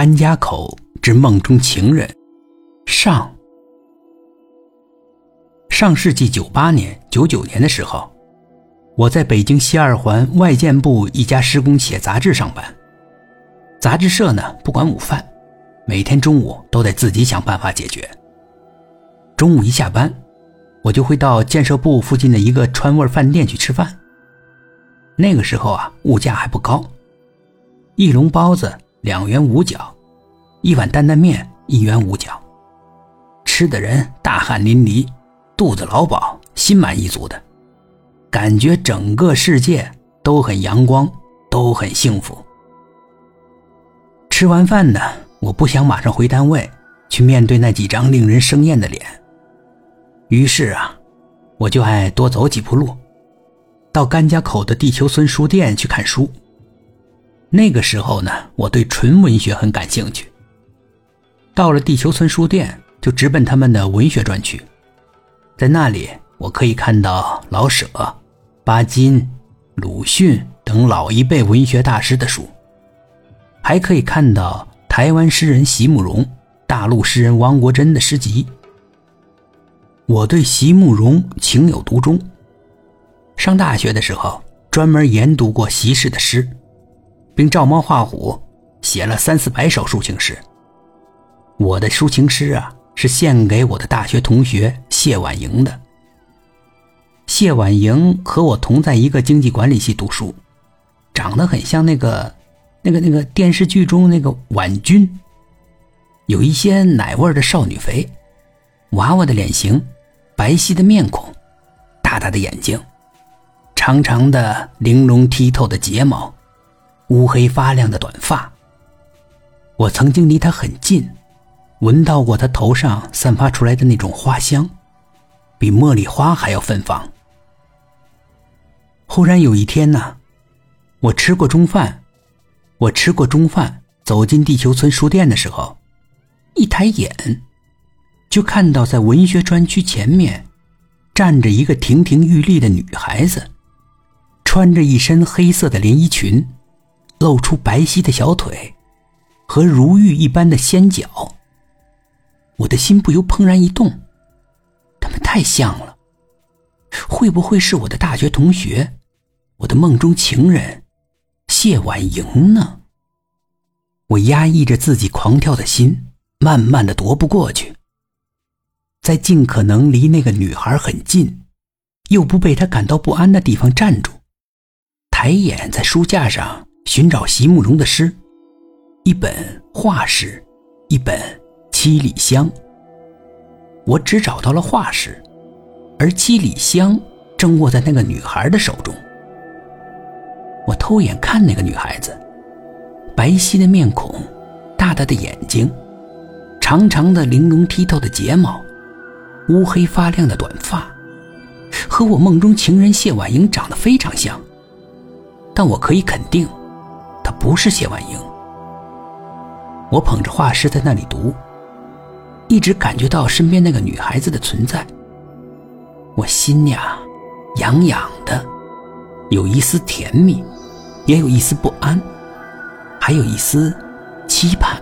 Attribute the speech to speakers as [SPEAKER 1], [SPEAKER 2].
[SPEAKER 1] 甘家口之梦中情人上。上世纪九八年、九九年的时候，我在北京西二环外建部一家施工企业杂志上班。杂志社呢不管午饭，每天中午都得自己想办法解决。中午一下班，我就会到建设部附近的一个川味饭店去吃饭。那个时候啊，物价还不高，一笼包子两元五角，一碗担担面一元五角，吃的人大汗淋漓，肚子老饱，心满意足的，感觉整个世界都很阳光，都很幸福。吃完饭呢，我不想马上回单位去面对那几张令人生厌的脸。于是啊，我就爱多走几步路，到甘家口的地球村书店去看书。那个时候呢，我对纯文学很感兴趣。到了地球村书店，就直奔他们的文学专区，在那里我可以看到老舍、巴金、鲁迅等老一辈文学大师的书，还可以看到台湾诗人席慕容、大陆诗人汪国真的诗集。我对席慕容情有独钟。上大学的时候，专门研读过席氏的诗，并照猫画虎写了三四百首抒情诗。我的抒情诗啊，是献给我的大学同学谢婉莹的。谢婉莹和我同在一个经济管理系读书，长得很像那个、那个、那个电视剧中那个婉君，有一些奶味的少女肥，娃娃的脸型。白皙的面孔，大大的眼睛，长长的玲珑剔透的睫毛，乌黑发亮的短发。我曾经离他很近，闻到过他头上散发出来的那种花香，比茉莉花还要芬芳。忽然有一天呢，我吃过中饭，我吃过中饭，走进地球村书店的时候，一抬眼。就看到在文学专区前面，站着一个亭亭玉立的女孩子，穿着一身黑色的连衣裙，露出白皙的小腿，和如玉一般的纤脚。我的心不由怦然一动，他们太像了，会不会是我的大学同学，我的梦中情人谢婉莹呢？我压抑着自己狂跳的心，慢慢的踱步过去。在尽可能离那个女孩很近，又不被她感到不安的地方站住，抬眼在书架上寻找席慕容的诗，一本画诗，一本七里香。我只找到了画诗，而七里香正握在那个女孩的手中。我偷眼看那个女孩子，白皙的面孔，大大的眼睛，长长的玲珑剔透的睫毛。乌黑发亮的短发，和我梦中情人谢婉莹长得非常像，但我可以肯定，不是谢婉莹。我捧着画师在那里读，一直感觉到身边那个女孩子的存在。我心呀，痒痒的，有一丝甜蜜，也有一丝不安，还有一丝期盼。